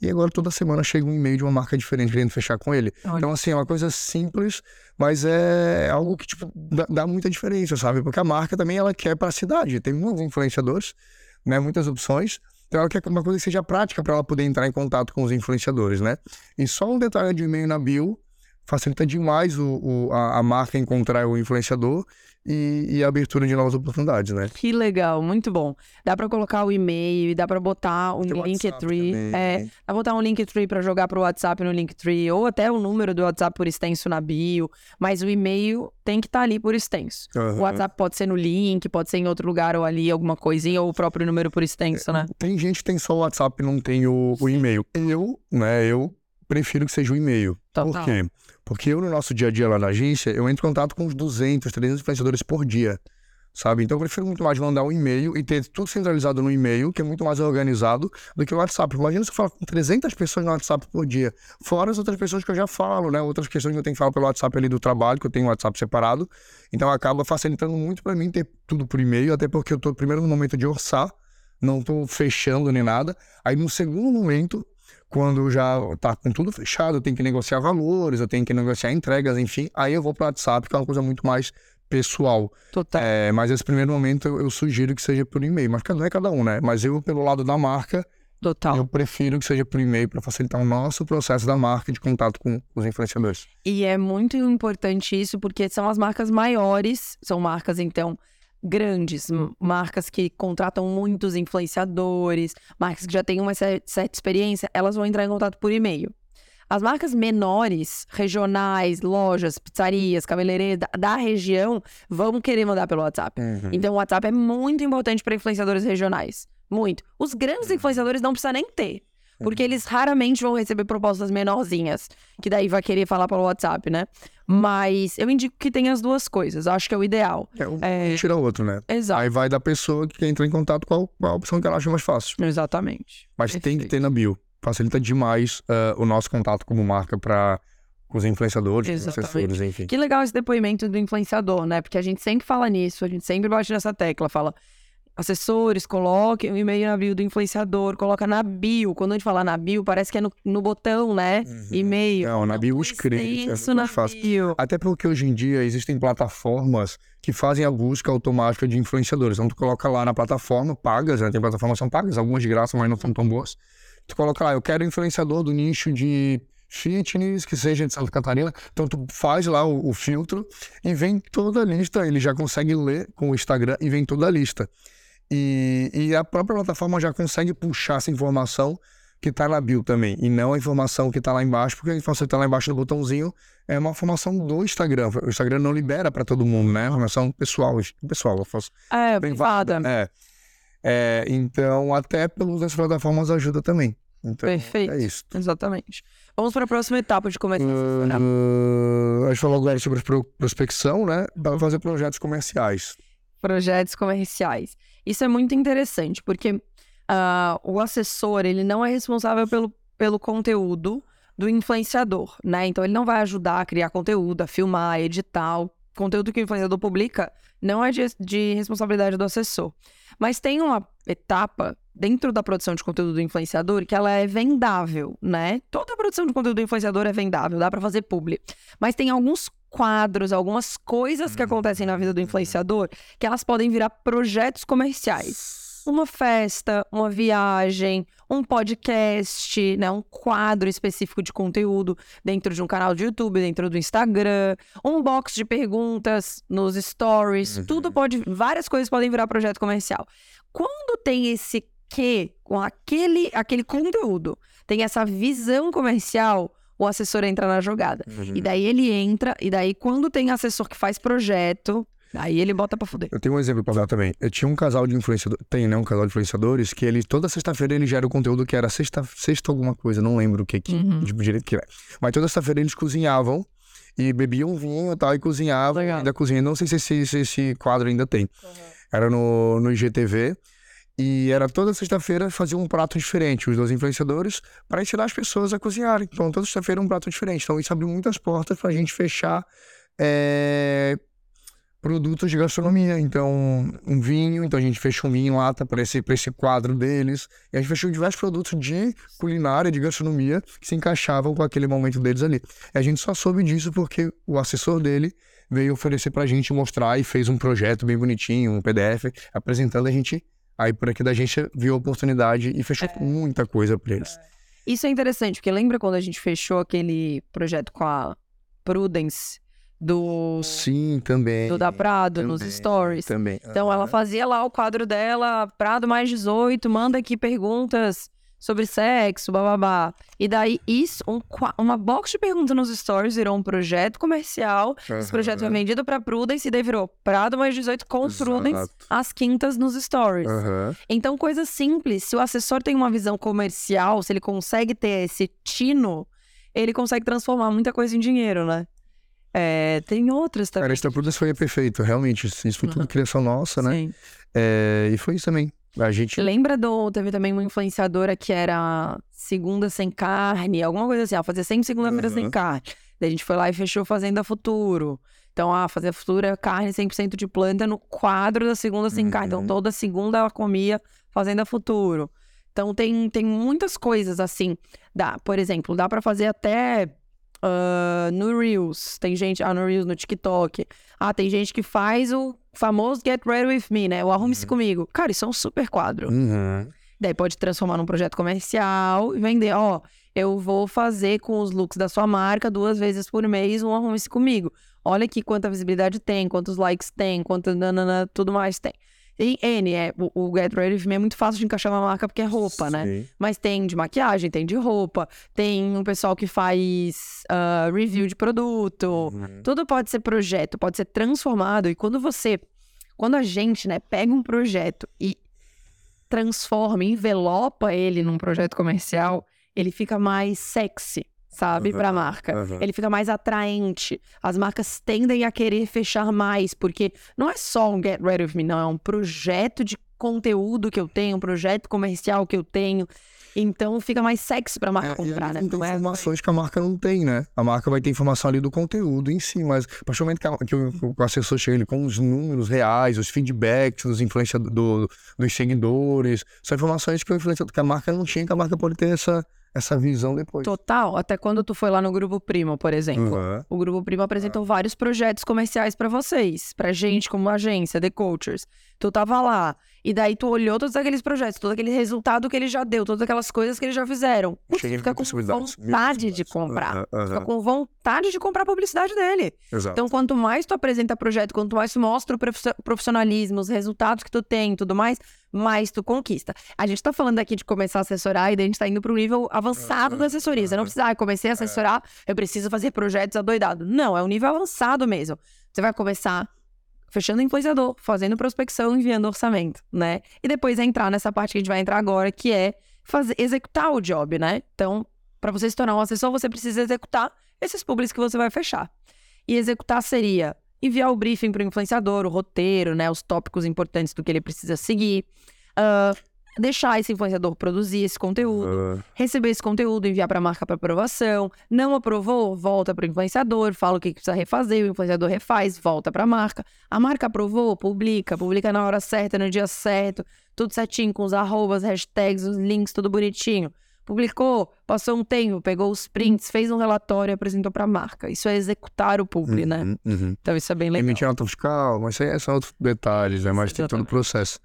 E agora toda semana chega um e-mail de uma marca diferente querendo fechar com ele. Olha. Então, assim, é uma coisa simples, mas é algo que, tipo, dá, dá muita diferença, sabe? Porque a marca também, ela quer para a cidade. Tem muitos influenciadores, né? Muitas opções. Então, ela quer uma coisa que seja prática para ela poder entrar em contato com os influenciadores, né? E só um detalhe de e-mail na bio facilita demais o, o- a, a marca encontrar o influenciador e, e a abertura de novas oportunidades, né? Que legal, muito bom. Dá pra colocar o e-mail e dá pra botar um o Linktree. É, dá pra botar um Linktree pra jogar pro WhatsApp no Linktree, ou até o número do WhatsApp por extenso na bio, mas o e-mail tem que estar ali por extenso. O Aham. WhatsApp pode ser no link, pode ser em outro lugar ou ali, alguma coisinha, ou o próprio número por extenso, né? Tem gente que tem só o WhatsApp e não tem o, o e-mail. Eu, né, eu prefiro que seja o e-mail. Por Total. quê? Porque eu, no nosso dia a dia lá na agência, eu entro em contato com uns 200, 300 influenciadores por dia, sabe? Então eu prefiro muito mais mandar um e-mail e ter tudo centralizado no e-mail, que é muito mais organizado, do que o WhatsApp. Imagina se eu falar com 300 pessoas no WhatsApp por dia, fora as outras pessoas que eu já falo, né? Outras questões que eu tenho que falar pelo WhatsApp ali do trabalho, que eu tenho um WhatsApp separado. Então acaba facilitando muito para mim ter tudo por e-mail, até porque eu tô primeiro no momento de orçar, não tô fechando nem nada. Aí no segundo momento, quando já tá com tudo fechado, eu tenho que negociar valores, eu tenho que negociar entregas, enfim, aí eu vou pro WhatsApp, que é uma coisa muito mais pessoal. Total. É, mas esse primeiro momento eu, eu sugiro que seja por e-mail. Mas um é cada um, né? Mas eu, pelo lado da marca, Total. eu prefiro que seja por e-mail para facilitar o nosso processo da marca de contato com os influenciadores. E é muito importante isso porque são as marcas maiores, são marcas então grandes, m- marcas que contratam muitos influenciadores, marcas que já têm uma cer- certa experiência, elas vão entrar em contato por e-mail. As marcas menores, regionais, lojas, pizzarias, cabeleireiros da, da região vão querer mandar pelo WhatsApp. Então o WhatsApp é muito importante para influenciadores regionais. Muito. Os grandes influenciadores não precisa nem ter. Porque eles raramente vão receber propostas menorzinhas, que daí vai querer falar pelo WhatsApp, né? Mas eu indico que tenha as duas coisas. Eu acho que é o ideal. É, um É. tira o outro, né? Exato. Aí vai da pessoa que entra em contato com a, com a opção que ela acha mais fácil. Exatamente. Mas tem que Perfeito. ter na bio. Facilita demais ah, o nosso contato como marca para os influenciadores, Exatamente. assessores, enfim. Que legal esse depoimento do influenciador, né? Porque a gente sempre fala nisso, a gente sempre bate nessa tecla, fala. Assessores, coloquem o e-mail na bio do influenciador, coloca na bio. Quando a gente fala na bio, parece que é no, no botão, né? E-mail. Não, na bio escrito, é Isso na mais fácil. bio. Até porque hoje em dia existem plataformas que fazem a busca automática de influenciadores. Então tu coloca lá na plataforma, pagas, né? Tem plataformas que são pagas, algumas de graça, mas não são tão boas. Tu coloca lá, eu quero influenciador do nicho de fitness, que seja de Santa Catarina. Então tu faz lá o, o filtro e vem toda a lista. Ele já consegue ler com o Instagram e vem toda a lista. E, e a própria plataforma já consegue puxar essa informação que tá na bio também, e não a informação que tá lá embaixo, porque a informação que tá lá embaixo do botãozinho é uma informação do Instagram. O Instagram não libera para todo mundo, né? É uma informação pessoal, pessoal, eu faço É, privada. privada. É. É, então, até pelo uso das plataformas ajuda também. Então, Perfeito. é isso. Exatamente. Vamos para a próxima etapa de a funcionar. Uh, a gente falou agora sobre pro- prospecção, né? Para fazer projetos comerciais. projetos comerciais. Isso é muito interessante, porque ah, o assessor, ele não é responsável pelo, pelo conteúdo do influenciador, né? Então, ele não vai ajudar a criar conteúdo, a filmar, editar. O conteúdo que o influenciador publica não é de, de responsabilidade do assessor. Mas tem uma etapa dentro da produção de conteúdo do influenciador que ela é vendável, né? Toda a produção de conteúdo do influenciador é vendável, dá para fazer publi. Mas tem alguns quadros, algumas coisas que acontecem na vida do influenciador que elas podem virar projetos comerciais. Uma festa, uma viagem, um podcast, né, um quadro específico de conteúdo dentro de um canal de YouTube, dentro do Instagram, um box de perguntas nos stories, Uhum. tudo pode, várias coisas podem virar projeto comercial. Quando tem esse que com aquele aquele conteúdo, tem essa visão comercial, o assessor entra na jogada. E daí ele entra, e daí quando tem assessor que faz projeto, aí ele bota pra fuder. Eu tenho um exemplo pra dar também. Eu tinha um casal de influenciadores, tem, né? Um casal de influenciadores que ele, toda sexta-feira, ele gera o conteúdo que era sexta, sexta alguma coisa, não lembro o que, que Uhum. de direito que é. Mas toda sexta-feira eles cozinhavam e bebiam vinho e tal, e cozinhavam, Legal. ainda cozinham. Não sei se esse, se esse quadro ainda tem. Era no, no IGTV. E era toda sexta-feira fazia um prato diferente, os dois influenciadores, para ensinar as pessoas a cozinharem. Então, toda sexta-feira um prato diferente. Então, isso abriu muitas portas para a gente fechar é, produtos de gastronomia. Então, um vinho, então a gente fechou um vinho em lata para esse, esse quadro deles. E a gente fechou diversos produtos de culinária, de gastronomia, que se encaixavam com aquele momento deles ali. E a gente só soube disso porque o assessor dele veio oferecer pra gente mostrar e fez um projeto bem bonitinho, um PDF, apresentando a gente. Aí por aqui da gente viu a oportunidade e fechou muita coisa pra eles. Isso é interessante, porque lembra quando a gente fechou aquele projeto com a Prudence do, Sim, também. do da Prado nos também, stories? Também. Então ela fazia lá o quadro dela, Prado mais 18, manda aqui perguntas sobre sexo, bababá. E daí isso, um, uma box de perguntas nos stories virou um projeto comercial. Esse projeto foi vendido pra Prudence e daí virou Prado mais 18 com Prudence Exato. às quintas nos stories. Aham. Então, coisa simples. Se o assessor tem uma visão comercial, se ele consegue ter esse tino, ele consegue transformar muita coisa em dinheiro, né? É, tem outras também. Cara, esse da Prudence foi perfeito, realmente. Isso foi tudo Uhum. criação nossa, né? Sim. É, e foi isso também. A gente. Lembra do. Teve também uma influenciadora que era segunda sem carne, alguma coisa assim. Ela fazia sempre segunda-feira sem Uhum. carne. Daí a gente foi lá e fechou Fazenda Futuro. Então, ah, Fazenda Futuro é carne 100% de planta no quadro da segunda sem carne. Então, Uhum. toda segunda ela comia Fazenda Futuro. Então, tem, tem muitas coisas assim. Dá, por exemplo, dá pra fazer até ah, no Reels. Tem gente, ah, no Reels, no TikTok. Ah, tem gente que faz o famoso Get Ready With Me, né? O Arrume-se Comigo. Cara, isso é um super quadro. Uhum. Daí pode transformar num projeto comercial e vender, ó, eu vou fazer com os looks da sua marca duas vezes por mês um Arrume-se Comigo. Olha aqui quanta visibilidade tem, quantos likes tem, quanto nanana, tudo mais tem. Tem N, é, o, o Get Ready With Me é muito fácil de encaixar uma marca porque é roupa, né? Sim. Mas tem de maquiagem, tem de roupa, tem um pessoal que faz ah, review de produto. Uhum. Tudo pode ser projeto, pode ser transformado. E quando você, quando a gente, né, pega um projeto e transforma, envelopa ele num projeto comercial, ele fica mais sexy, sabe, Aham, para a marca. aham. Ele fica mais atraente. As marcas tendem a querer fechar mais, porque não é só um Get Ready With Me, não, é um projeto de conteúdo que eu tenho, um projeto comercial que eu tenho. Então fica mais sexy pra marca É, comprar, né? Tem é- informações que a marca não tem, né? A marca vai ter informação ali do conteúdo em si, mas a partir do momento que, a- que o, que o assessor chega ali com os números reais, os feedbacks dos influenciadores, do, dos seguidores, são informações que, o influenciador, que a marca não tinha, que a marca pode ter essa, essa visão depois. Total, até quando tu foi lá no Grupo Primo, por exemplo. Uhum. O Grupo Primo apresentou vários projetos comerciais pra vocês, pra gente como agência, The Coachers. Tu tava lá, e daí tu olhou todos aqueles projetos, todo aquele resultado que ele já deu, todas aquelas coisas que eles já fizeram. Putz, Cheguei a fica com vontade de comprar. Aham, aham. Fica com vontade de comprar a publicidade dele. Exato. Então, quanto mais tu apresenta projeto, quanto mais tu mostra o profiss- profissionalismo, os resultados que tu tem e tudo mais, mais tu conquista. A gente tá falando aqui de começar a assessorar e daí a gente tá indo pro nível avançado da assessoria. Você não precisa, ah, comecei a assessorar, eu preciso fazer projetos adoidados. Não, é um nível avançado mesmo. Você vai começar fechando influenciador, fazendo prospecção, enviando orçamento, né? E depois entrar nessa parte que a gente vai entrar agora, que é fazer, executar o job, né? Então, para você se tornar um assessor, você precisa executar esses publics que você vai fechar. E executar seria enviar o briefing para o influenciador, o roteiro, né? Os tópicos importantes do que ele precisa seguir. ah, deixar esse influenciador produzir esse conteúdo Ah, receber esse conteúdo, enviar para a marca para aprovação. Não aprovou, volta para o influenciador, fala o que que precisa refazer, o influenciador refaz, volta para a marca. A marca aprovou, publica, publica na hora certa, no dia certo, tudo certinho, com os arrobas, hashtags, os links, tudo bonitinho. Publicou, passou um tempo, pegou os prints, fez um relatório e apresentou para a marca. Isso é executar o publi, né? uhum, uhum. Então isso é bem legal. Emitir nota fiscal, mas isso aí são outros detalhes, né? Mas tem todo o processo.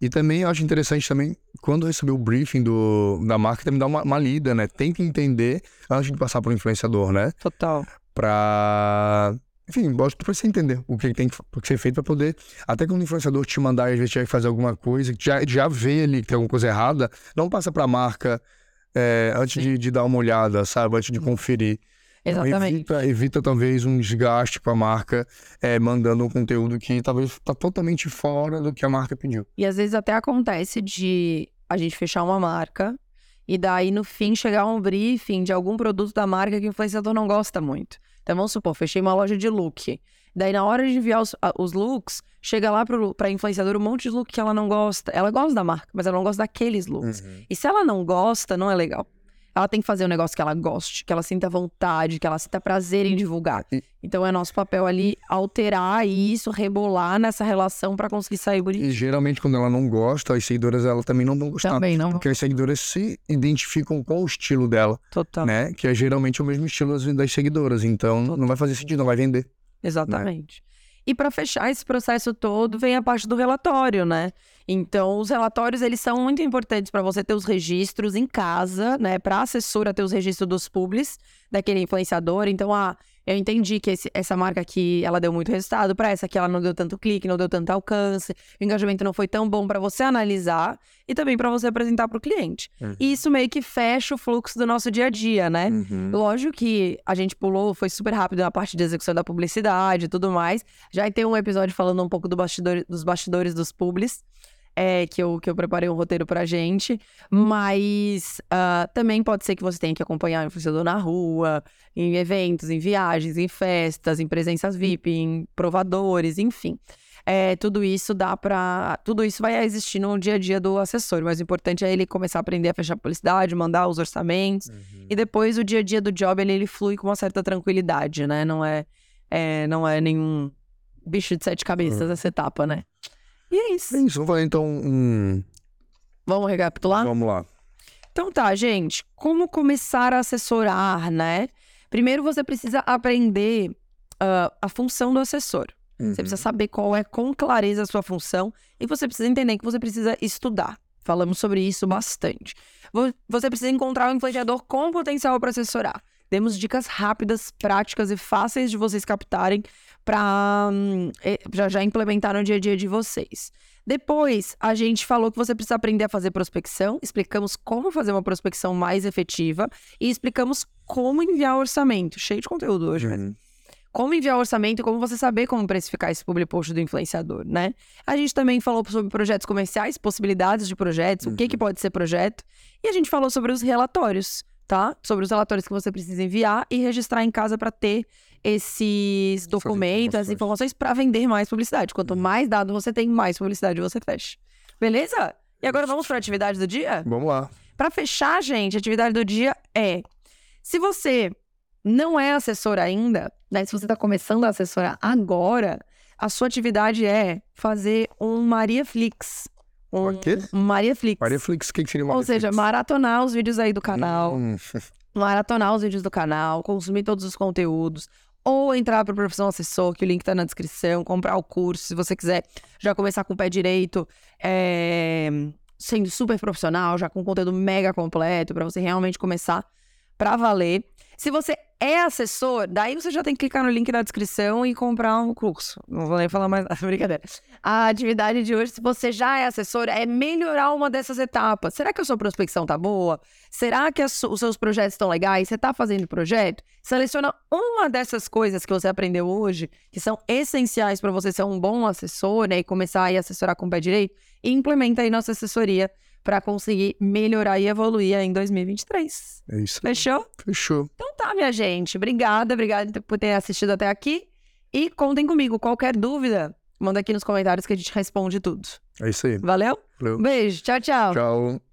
E também eu acho interessante também, quando receber o briefing do, da marca, também dar uma, uma lida, né? Tenta entender antes de passar para o influenciador, né? Total. Pra. Enfim, gosto pra você entender o que tem que ser feito pra poder. Até quando o influenciador te mandar, às vezes, tiver que fazer alguma coisa, que já, já vê ali que tem alguma coisa errada, não passa pra marca é, antes de, de dar uma olhada, sabe? Antes de conferir. Exatamente. evita, evita talvez um desgaste com a marca, é, mandando um conteúdo que talvez tá totalmente fora do que a marca pediu. E às vezes até acontece de a gente fechar uma marca e daí no fim chegar um briefing de algum produto da marca que o influenciador não gosta muito. Então vamos supor, fechei uma loja de look. Daí na hora de enviar os, os looks, chega lá pro, pra influenciador um monte de look que ela não gosta. Ela gosta da marca, mas ela não gosta daqueles looks. E se ela não gosta, não é legal. Ela tem que fazer um negócio que ela goste, que ela sinta vontade, que ela sinta prazer em divulgar. Então é nosso papel ali alterar isso, rebolar nessa relação pra conseguir sair bonitinho. E geralmente, quando ela não gosta, as seguidoras ela também não vão gostar. Também não. Porque as seguidoras se identificam com o estilo dela. Total. né? Que é geralmente o mesmo estilo das- das seguidoras. Então, não vai fazer sentido, não vai vender. Exatamente. E para fechar esse processo todo, vem a parte do relatório, né? Então, os relatórios, eles são muito importantes para você ter os registros em casa, né? Para a assessora ter os registros dos publis daquele influenciador. Então, ah, eu entendi que esse- essa marca aqui, ela deu muito resultado, para essa aqui ela não deu tanto clique, não deu tanto alcance, o engajamento não foi tão bom para você analisar e também para você apresentar para o cliente. E isso meio que fecha o fluxo do nosso dia a dia, né? Lógico que a gente pulou, foi super rápido na parte de execução da publicidade e tudo mais. Já tem um episódio falando um pouco do bastidor, dos bastidores dos publis, é, que, eu, que eu preparei um roteiro pra gente. Mas ah, também pode ser que você tenha que acompanhar o influenciador na rua, em eventos, em viagens, em festas, em presenças VIP, em provadores, enfim. É, tudo isso dá pra. Tudo isso vai existir no dia a dia do assessor, mas o importante é ele começar a aprender a fechar publicidade, mandar os orçamentos. E depois o dia a dia do job ele, ele flui com uma certa tranquilidade, né? Não é, é, não é nenhum bicho de sete cabeças essa etapa, né? E é isso. É isso, vamos fazer então um. Vamos recapitular? Vamos lá. Então tá, gente. Como começar a assessorar, né? Primeiro, você precisa aprender uh, a função do assessor. Uhum. Você precisa saber qual é com clareza a sua função e você precisa entender que você precisa estudar. Falamos sobre isso bastante. Você precisa encontrar um influenciador com potencial para assessorar. Demos dicas rápidas, práticas e fáceis de vocês captarem para hum, já, já implementar no dia a dia de vocês. Depois, a gente falou que você precisa aprender a fazer prospecção, explicamos como fazer uma prospecção mais efetiva e explicamos como enviar orçamento. Cheio de conteúdo hoje, uhum. Como enviar orçamento e como você saber como precificar esse public post do influenciador, né? A gente também falou sobre projetos comerciais, possibilidades de projetos, uhum. o que, que uhum. pode ser projeto. E a gente falou sobre os relatórios, tá? Sobre os relatórios que você precisa enviar e registrar em casa para ter esses documentos, as informações para vender mais publicidade. Quanto uhum. mais dado você tem, mais publicidade você fecha. Beleza? E agora vamos para a atividade do dia? Vamos lá. Para fechar, gente, a atividade do dia é: se você não é assessor ainda, né? Se você está começando a assessorar agora, a sua atividade é fazer um Maria Flix. Um, o quê? Um Maria Flix. Maria Flix, o que, que seria Maria Ou seja, maratonar os vídeos aí do canal. Hum. maratonar os vídeos do canal, consumir todos os conteúdos. Ou entrar para o Profissão Assessor, que o link está na descrição, comprar o curso, se você quiser já começar com o pé direito, é... sendo super profissional, já com conteúdo mega completo, para você realmente começar para valer. Se você é assessor, daí você já tem que clicar no link da descrição e comprar um curso. Não vou nem falar mais nada, brincadeira. A atividade de hoje, se você já é assessor, é melhorar uma dessas etapas. Será que a sua prospecção tá boa? Será que os seus projetos estão legais? Você tá fazendo projeto? Seleciona uma dessas coisas que você aprendeu hoje, que são essenciais para você ser um bom assessor, né? E começar a assessorar com o pé direito, e implementa aí nossa assessoria para conseguir melhorar e evoluir em 2023. É isso. Fechou? Fechou. Então tá, minha gente. Obrigada, obrigada por ter assistido até aqui. E contem comigo. Qualquer dúvida, manda aqui nos comentários que a gente responde tudo. É isso aí. Valeu? Valeu. Beijo. Tchau, tchau. Tchau.